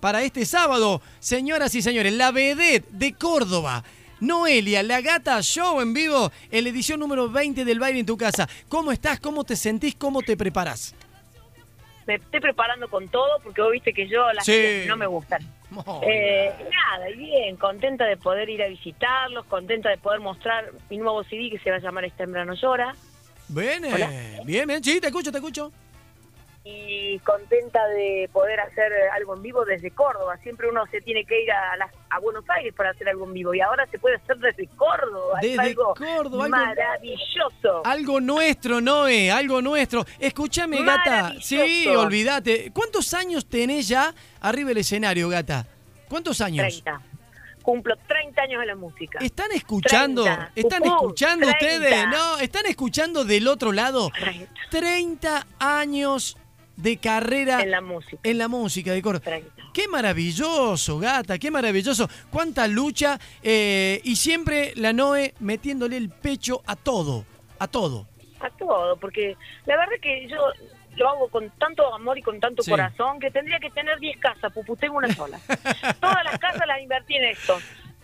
para este sábado. Señoras y señores, la vedette de Córdoba. Noelia, la gata show en vivo en la edición número 20 del baile en tu casa. ¿Cómo estás? ¿Cómo te sentís? ¿Cómo te preparás? Me estoy preparando con todo porque vos viste que yo las Sí. no me gustan. Muy Eh, nada, bien, contenta de poder ir a visitarlos, contenta de poder mostrar mi nuevo CD que se va a llamar Esta hembra no llora Bien, eh, bien, bien. Sí, te escucho, te escucho. Y contenta de poder hacer algo en vivo desde Córdoba. Siempre uno se tiene que ir a, las- a Buenos Aires para hacer algo en vivo y ahora se puede hacer desde Córdoba. es Desde algo Córdoba, maravilloso. Algo nuestro, Noé, algo nuestro. Escúchame, gata. Sí, olvídate. ¿Cuántos años tenés ya arriba del escenario, gata? ¿Cuántos años? 30. Cumplo 30 años en la música. ¿Están escuchando? 30. ¿Están Pupú, escuchando 30. ustedes? No, ¿están escuchando del otro lado? 30 30 años de carrera en la música. en la música de. 30. Qué maravilloso, gata, qué maravilloso. Cuánta lucha eh, y siempre la Noe metiéndole el pecho a todo, a todo. A todo, porque la verdad que yo lo hago con tanto amor y con tanto Sí. corazón que tendría que tener 10 casas, pupu, tengo una sola. Todas las casas las invertí en esto.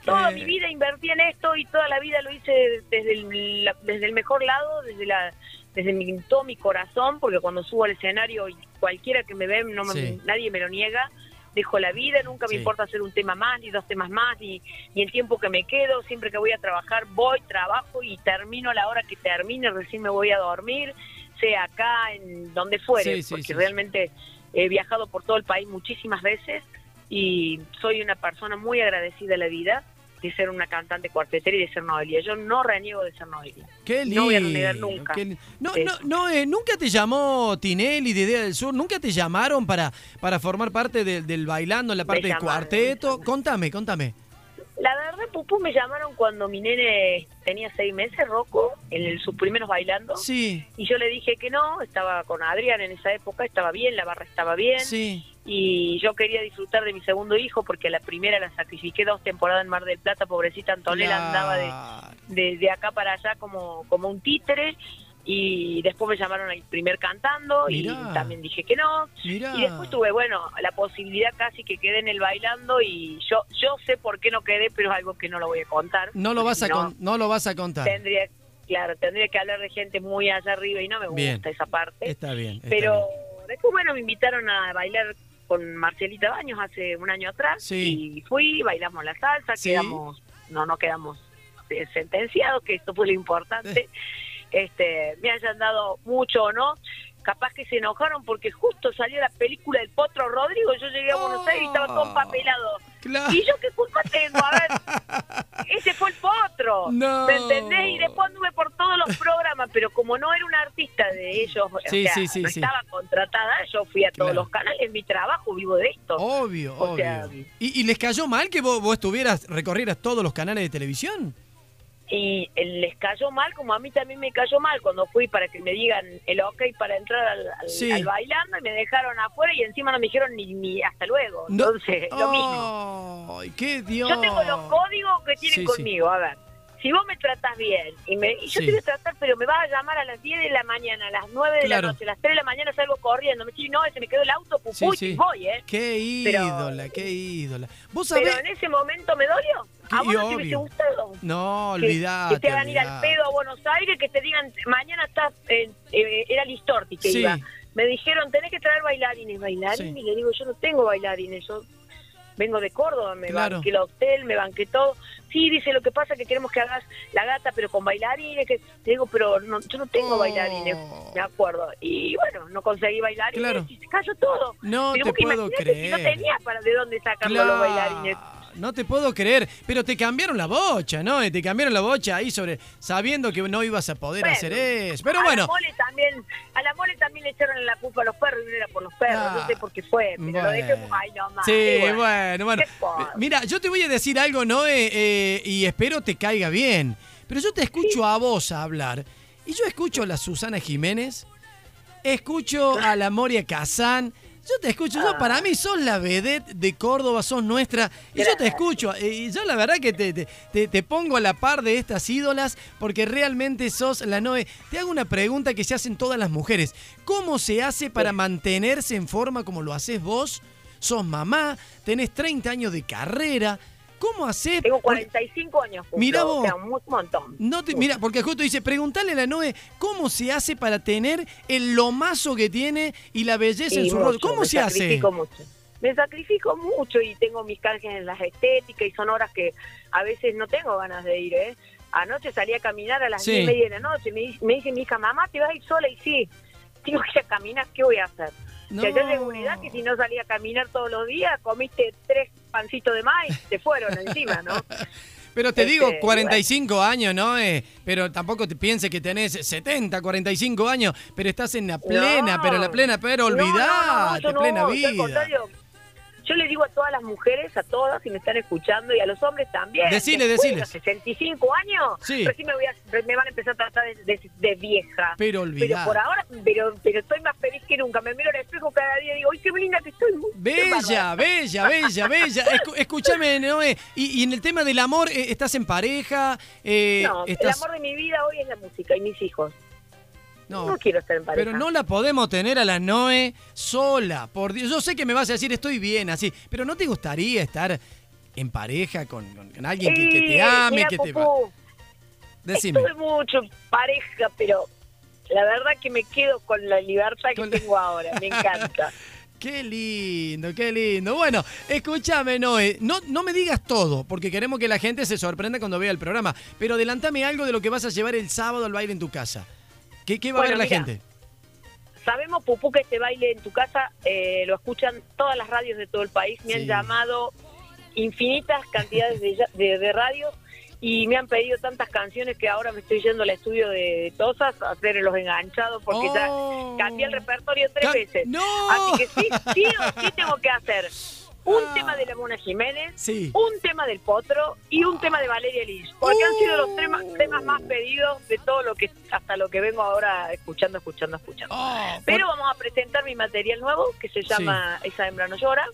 Toda Eh. mi vida invertí en esto y toda la vida lo hice desde el, la- desde el mejor lado, desde la desde mi, todo mi corazón, porque cuando subo al escenario y cualquiera que me ve, no me- Sí. nadie me lo niega, dejo la vida, nunca Sí. me importa hacer un tema más, ni dos temas más, ni, ni el tiempo que me quedo, siempre que voy a trabajar voy, trabajo y termino a la hora que termine, recién me voy a dormir, sea acá, en donde fuere, Sí, porque realmente he viajado por todo el país muchísimas veces y soy una persona muy agradecida a la vida de ser una cantante cuartetera y de ser Noelia. Yo no reniego de ser Noelia. Qué lindo. No voy a renegar nunca. No, no, no, eh, nunca te llamó Tinelli de Idea del Sur, nunca te llamaron para, para formar parte del- del bailando, en la parte del cuarteto. Contame, contame. La verdad, Pupú, me llamaron cuando mi nene tenía seis meses, Rocco, en el- sus primeros bailando. Sí, Y yo le dije que no, estaba con Adrián en esa época, estaba bien, la barra estaba bien. sí. Y yo quería disfrutar de mi segundo hijo porque a la primera la sacrifiqué dos temporadas en Mar del Plata, pobrecita Antonella andaba de, de, de acá para allá como, como un títere. Y después me llamaron al primer cantando Mirá. y también dije que no. Mirá. Y después tuve, bueno, la posibilidad casi que quedé en el bailando y yo yo sé por qué no quedé, pero es algo que no lo voy a contar. No lo vas a, No, con- no lo vas a contar. Tendría, claro, tendría que hablar de gente muy allá arriba y no me gusta Bien. esa parte. Está bien. está pero bien. después, bueno, me invitaron a bailar con Marcelita Baños hace un año atrás Sí. y fui, bailamos la salsa, Sí. quedamos, no, no quedamos eh, sentenciados, que esto fue lo importante. este, me hayan dado mucho o no. Capaz que se enojaron porque justo salió la película del Potro Rodrigo. Yo llegué a Buenos Aires y estaba todo empapelado. Claro. ¿Y yo qué culpa tengo? A ver, ese fue el potro. No. ¿Me entendés? Y después anduve por todos los programas, pero como no era una artista de ellos, o Sí, sea, sí, sí, no sí. estaba contratada, yo fui a todos Claro. los canales, mi trabajo, vivo de esto. Obvio, O obvio. sea, ¿Y, y les cayó mal que vos, vos estuvieras, recorrieras todos los canales de televisión? Y eh, les cayó mal, como a mí también me cayó mal cuando fui para que me digan el ok para entrar al, al- Sí. al bailando y me dejaron afuera y encima no me dijeron ni, ni hasta luego. No. Entonces, lo mismo. ¡Ay, qué Dios! Yo tengo los códigos que tienen Sí, sí. conmigo. A ver, si vos me tratás bien y, me, y yo Sí. te voy a tratar, pero me vas a llamar a las 10 de la mañana, a las 9 de Claro. la noche, a las 3 de la mañana salgo corriendo. Me decís, no, se me quedó el auto, pupú, Sí, voy, ¿eh? ¡Qué Pero- ídola, qué ídola! ¿Vos Pero sabés? en ese momento me dolió. ¿A vos no te hubiese gustado? No, Que- olvidate. Que te hagan ir al pedo a Buenos Aires, que te digan, mañana estás, en- eh, era Listorti que Sí. iba. Me dijeron, tenés que traer bailarines. ¿Bailarines? Y le digo, yo no tengo bailarines, yo vengo de Córdoba, me Claro. banqué el hotel, me banqué todo. Sí, dice, lo que pasa es que queremos que hagas la gata, pero con bailarines. que Le digo, pero no, yo no tengo Oh. bailarines, me acuerdo. Y bueno, no conseguí bailarines Claro. y se cayó todo. No pero te puedo si no creer. tenía para de dónde sacarlo los bailarines. No te puedo creer, pero te cambiaron la bocha, ¿no? Te cambiaron la bocha ahí sobre sabiendo que no ibas a poder Bueno, hacer eso. Pero a bueno, La mole también, a la mole también le echaron la culpa a los perros y no era por los perros. Ah, no sé por qué fue, pero bueno. lo dejemos ahí nomás. Sí, bueno, bueno. ¿Qué pasa? Mira, yo te voy a decir algo, Noé, eh, y espero te caiga bien. Pero yo te escucho a vos hablar, y yo escucho a la Susana Jiménez, escucho a la Moria Kazán, yo te escucho, yo, para mí sos la vedette de Córdoba, sos nuestra, y yo te escucho, eh, y yo la verdad que te, te- pongo a la par de estas ídolas, porque realmente sos la Noé. Te hago una pregunta que se hacen todas las mujeres, ¿cómo se hace para mantenerse en forma como lo haces vos? sos mamá, tenés 30 años de carrera. ¿Cómo haces? Tengo 45 años. Justo, Mira vos. O sea, un montón. No te, mira, porque justo dice, preguntale a la Noé cómo se hace para tener el lomazo que tiene y la belleza en su rostro. ¿Cómo me se hace? mucho. Me sacrifico mucho y tengo mis canjes en las estéticas y son horas que a veces no tengo ganas de ir, ¿eh? Anoche salí a caminar a las Sí. diez y media de la noche. Me, me dice mi hija, mamá, ¿te vas a ir sola? Y sí, tengo que ir a caminar, ¿qué voy a hacer? No. Tengo una edad que si no salía a caminar todos los días, comiste tres pancitos de maíz, te fueron encima, ¿no? Pero te Este, digo, 45 años, ¿no? Eh, pero tampoco te pienses que tenés 70, 45 años, pero estás en la plena, No. pero la plena, pero No, no, no, plena yo al vida. contrario, yo le digo a todas las mujeres, a todas, si me están escuchando, y a los hombres también. Decile, después deciles. de los 65 años, Sí. recién me, voy a- me van a empezar a tratar de, de- de vieja. Pero Pero olvidate. por ahora, pero, pero estoy más feliz que nunca. Me miro al espejo cada día y digo, ¡ay, qué linda que estoy! Bella, bárbara". bella, bella, bella. Escu- escúchame, Noé. Y, y en el tema del amor, eh, ¿estás en pareja? Eh, No, el amor de mi vida hoy es la música y mis hijos. No, No, quiero estar en pareja. pero no la podemos tener a la Noé sola. Por Dios. Yo sé que me vas a decir estoy bien así, pero ¿no te gustaría estar en pareja con, con- con alguien que, que te Eh, ame, mira, que te... Pupú, Decime. Estuve mucho en pareja, pero la verdad que me quedo con la libertad que la- tengo ahora. Me encanta. Qué lindo, qué lindo. Bueno, escúchame, Noé, no, no me digas todo, porque queremos que la gente se sorprenda cuando vea el programa, pero adelantame algo de lo que vas a llevar el sábado al baile en tu casa. ¿Qué, qué va Bueno, a ver la mira. gente? Sabemos, Pupú, que este baile en tu casa eh, lo escuchan todas las radios de todo el país. Me Sí. han llamado infinitas cantidades de, de, de radios y me han pedido tantas canciones que ahora me estoy yendo al estudio de Tosas a hacer los enganchados porque Oh. ya cambié el repertorio tres Ca- veces. ¡No! Así que sí, sí o sí tengo que hacer un Ah. tema de la Mona Jiménez, Sí. un tema del Potro y un tema de Valeria Liz, porque han sido los temas, temas más pedidos de todo lo que hasta lo que vengo ahora escuchando, escuchando, escuchando. Oh, Pero por- vamos a presentar mi material nuevo que se llama Esa hembra no llora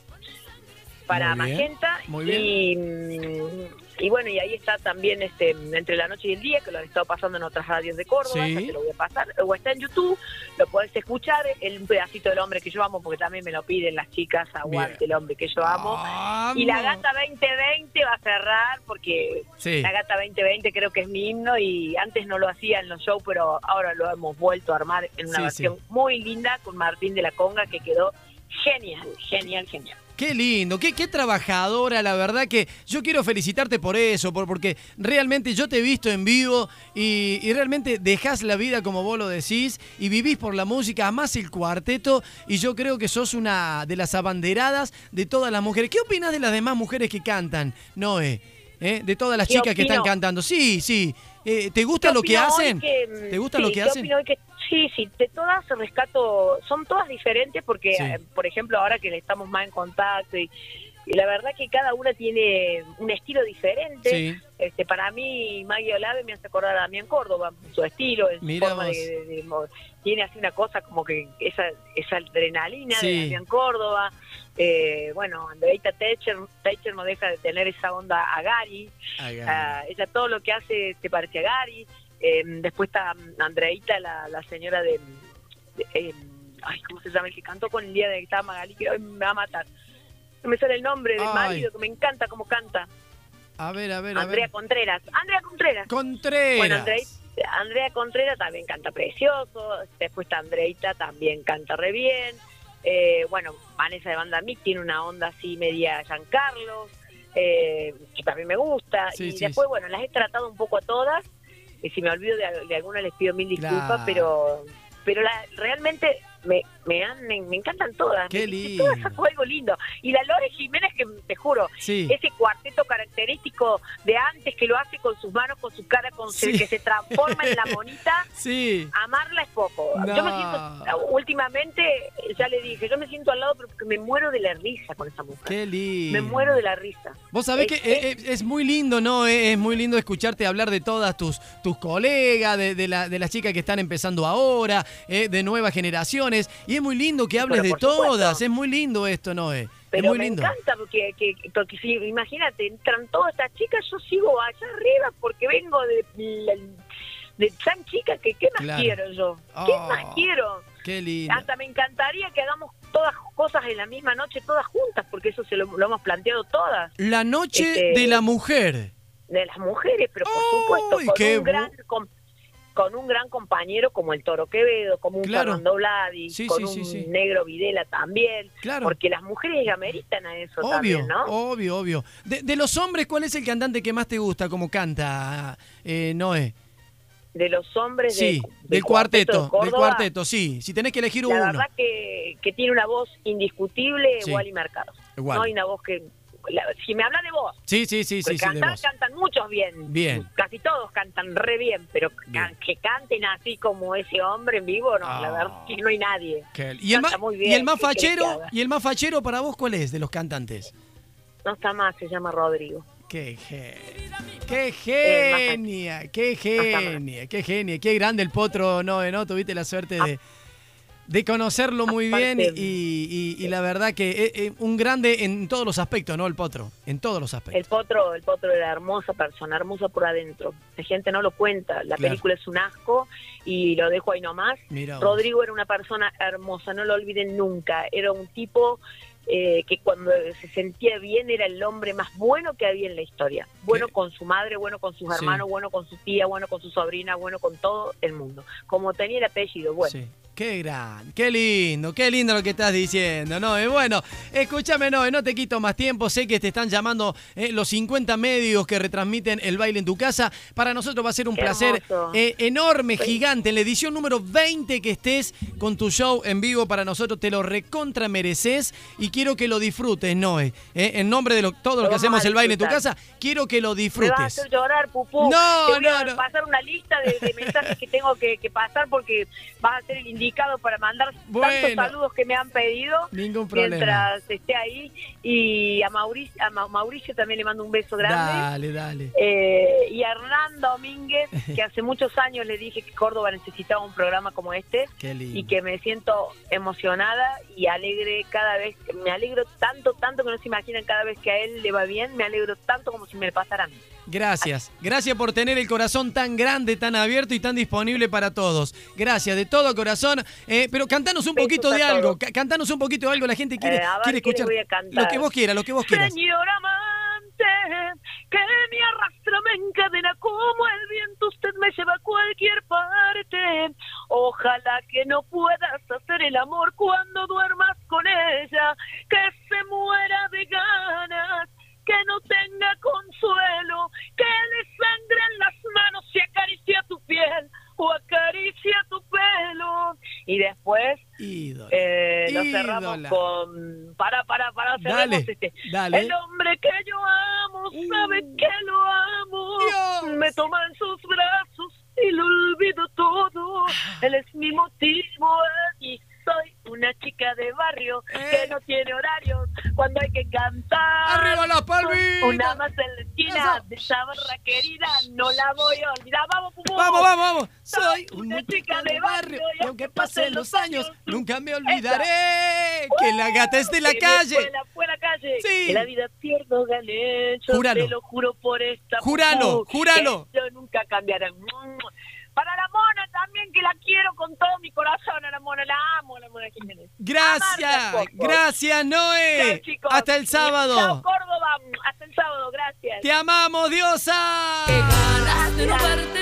para Magenta muy bien. y mm, y bueno y ahí está también este entre la noche y el día que lo han estado pasando en otras radios de Córdoba Sí. ya te lo voy a pasar o está en YouTube lo podés escuchar el un pedacito del hombre que yo amo porque también me lo piden las chicas aguante Bien. el hombre que yo amo y la gata 2020 va a cerrar porque Sí. la gata 2020 creo que es mi himno y antes no lo hacía en los shows, pero ahora lo hemos vuelto a armar en una Sí, versión muy linda con Martín de la Conga que quedó genial, genial, genial. Qué lindo, qué, qué trabajadora, la verdad que yo quiero felicitarte por eso, por, porque realmente yo te he visto en vivo y, y realmente dejás la vida como vos lo decís y vivís por la música, amás el cuarteto y yo creo que sos una de las abanderadas de todas las mujeres. ¿Qué opinas de las demás mujeres que cantan, Noé? ¿Eh? De todas las ¿Qué chicas que están cantando. Sí, sí. Eh, ¿Te gusta ¿Qué lo que hacen? que, ¿Te gusta sí, lo que ¿qué hacen? opino hoy que- sí, sí, de todas rescato, son todas diferentes porque, Sí. eh, por ejemplo, ahora que estamos más en contacto y, y la verdad que cada una tiene un estilo diferente. Sí. Este, para mí, Maggie Olave me hace acordar a Damián Córdoba, su estilo, en su forma de, de- de mo- tiene así una cosa como que esa, esa adrenalina Sí. de Damián Córdoba. Eh, bueno, Andreita Techer, Techer no deja de tener esa onda a Gary. Ah, ella todo lo que hace se parece a Gary. Eh, después está mm, Andreita, la, la señora de... de- eh, ay, ¿cómo se llama? El que cantó con el día de que estaba Magali, que hoy me va a matar. No me sale el nombre del Ay. marido, que me encanta cómo canta. A ver, a ver, a Andrea ver. Contreras. Andrea Contreras. Contreras. Bueno, Andrea, Andrea Contreras también canta precioso. Después está Andreita, también canta re bien. Eh, bueno, Vanessa de Banda Mic tiene una onda así media Giancarlo, eh, que también me gusta. Sí, y sí, después, sí. bueno, las he tratado un poco a todas. Y si me olvido de, de alguna les pido mil disculpas, Claro. pero pero la, realmente me, me, han, me, me encantan todas. Qué lindo. Todas algo lindo. Y la Lore Jiménez, que te juro, Sí. ese cuarteto característico de antes que lo hace con sus manos, con su cara, con que se transforma en la monita, Sí. amarla es poco. No. Yo me siento, últimamente, ya le dije, yo me siento al lado pero porque me muero de la risa con esa mujer. Qué lindo. Me muero de la risa. Vos sabés que Es- eh, eh, es, muy lindo, ¿no? Eh, Es muy lindo escucharte hablar de todas tus, tus colegas, de, de, la- de las chicas que están empezando ahora, eh, de nuevas Y es muy lindo que hables de supuesto. todas. Es muy lindo esto, Noé. Es muy me lindo. encanta porque, que, porque si, imagínate, entran todas estas chicas, yo sigo allá arriba porque vengo de, de tan chica que qué más Claro. quiero yo. ¿Qué Oh. más quiero? Qué lindo. Hasta me encantaría que hagamos todas cosas en la misma noche todas juntas, porque eso se lo, lo hemos planteado todas. La noche Este, de la mujer. de las mujeres, pero por ¡Uy, supuesto con un gran con, con un gran compañero como el Toro Quevedo, como un Claro. Fernando Vladi, Sí, con sí, un sí, negro Videla también, Claro. porque las mujeres ameritan a eso Obvio, también, ¿no? obvio, obvio. De, de los hombres, ¿cuál es el cantante que más te gusta como canta, eh, Noé? De los hombres Sí, de- del cuarteto, de del cuarteto, sí. Si tenés que elegir La uno. verdad que, que tiene una voz indiscutible. Wally Mercado. Wally. No hay una voz que... la- si me habla de voz, Sí, sí, sí, sí, porque sí, de cantar vos. cantan muchos bien. Bien. Casi todos cantan re bien, pero Bien. que canten así como ese hombre en vivo, no, la Ah. verdad que no hay nadie. Qué- ¿Y el, más, muy y bien, el más ¿qué querés que fachero? ¿Y el más fachero para vos cuál es de los cantantes? No está más, se llama Rodrigo. Qué genia, qué genia, qué genia, qué genia, qué grande el potro, Noé, ¿no? Tuviste la suerte de, de conocerlo muy Aparte- bien y, y- y la verdad que eh, eh, un grande en todos los aspectos, ¿no? El potro, en todos los El aspectos. potro, el potro era hermosa persona, hermosa por adentro. La gente no lo cuenta, la Claro. película es un asco y lo dejo ahí nomás. Mira vos. Rodrigo era una persona hermosa, no lo olviden nunca. Era un tipo eh, que cuando se sentía bien era el hombre más bueno que había en la historia. Bueno ¿Qué? con su madre, bueno con sus Sí. hermanos, bueno con su tía, bueno con su sobrina, bueno con todo el mundo. Como tenía el apellido, bueno. Sí. Qué gran, qué lindo, qué lindo lo que estás diciendo, ¿no? Eh, bueno, escúchame, no, no te quito más tiempo. Sé que te están llamando eh, los 50 medios que retransmiten el baile en tu casa. Para nosotros va a ser un placer eh, enorme, Sí. gigante. En la edición número 20 que estés con tu show en vivo para nosotros, te lo recontra mereces y quiero que lo disfrutes, Noé. Eh, en nombre de lo- todo lo Lo que hacemos el baile en tu casa, quiero que lo Me vas a disfrutes. hacer llorar, pupú. No, Te voy a no, no. pasar una lista de, de mensajes que tengo que, que pasar porque vas a ser el indicado para mandar Bueno. tantos saludos que me han pedido Ningún problema. mientras esté ahí. Y a Mauricio, a Ma- Mauricio también le mando un beso grande. Dale, dale. Eh, y a Hernán Domínguez, que hace muchos años le dije que Córdoba necesitaba un programa como este Qué lindo. y que me siento emocionada y alegre cada vez, me alegro tanto, tanto que no se imaginan cada vez que a él le va bien, me alegro tanto como si me le pasara a mí. Gracias, gracias por tener el corazón tan grande, tan abierto y tan disponible para todos. Gracias, de todo corazón. Eh, pero cantanos un poquito de algo, cantanos un poquito de algo, la gente quiere, Eh, quiere escuchar. Lo que vos quieras, lo que vos quieras. Señor amante, que me arrastra, me encadena como el viento, usted me lleva a cualquier parte. Ojalá que no puedas hacer el amor cuando duermas Ídola. con. Para, para, para, Dale, este. dale. El hombre que yo amo sabe Uh. que lo amo. Dios. Me toma en sus brazos y lo olvido todo. Ah. Él es mi motivo y soy una chica de barrio Eh. que no tiene horarios cuando hay que cantar. ¡Arriba las palmitas! Una más en la esquina Eso. de esa barra querida, no la voy a olvidar. Vamos. Vamos, vamos, vamos. Soy una una chica de barrio aunque pasen los años, nunca me olvidaré que la gata es de la Que me calle. Fue la, fue la calle. Sí. Que la vida pierdo gané. Yo Júralo. te lo juro por esta. Júralo, júralo. que Yo nunca cambiaré. Para la mona también, que la quiero con todo mi corazón. A la mona, la amo, a la mona Jiménez. Gracias, Amarla, gracias, Noé. Chao, chicos. Hasta el Chao, sábado. Córdoba. Hasta el sábado. Gracias. Te amamos, diosa. Qué ganas de no verte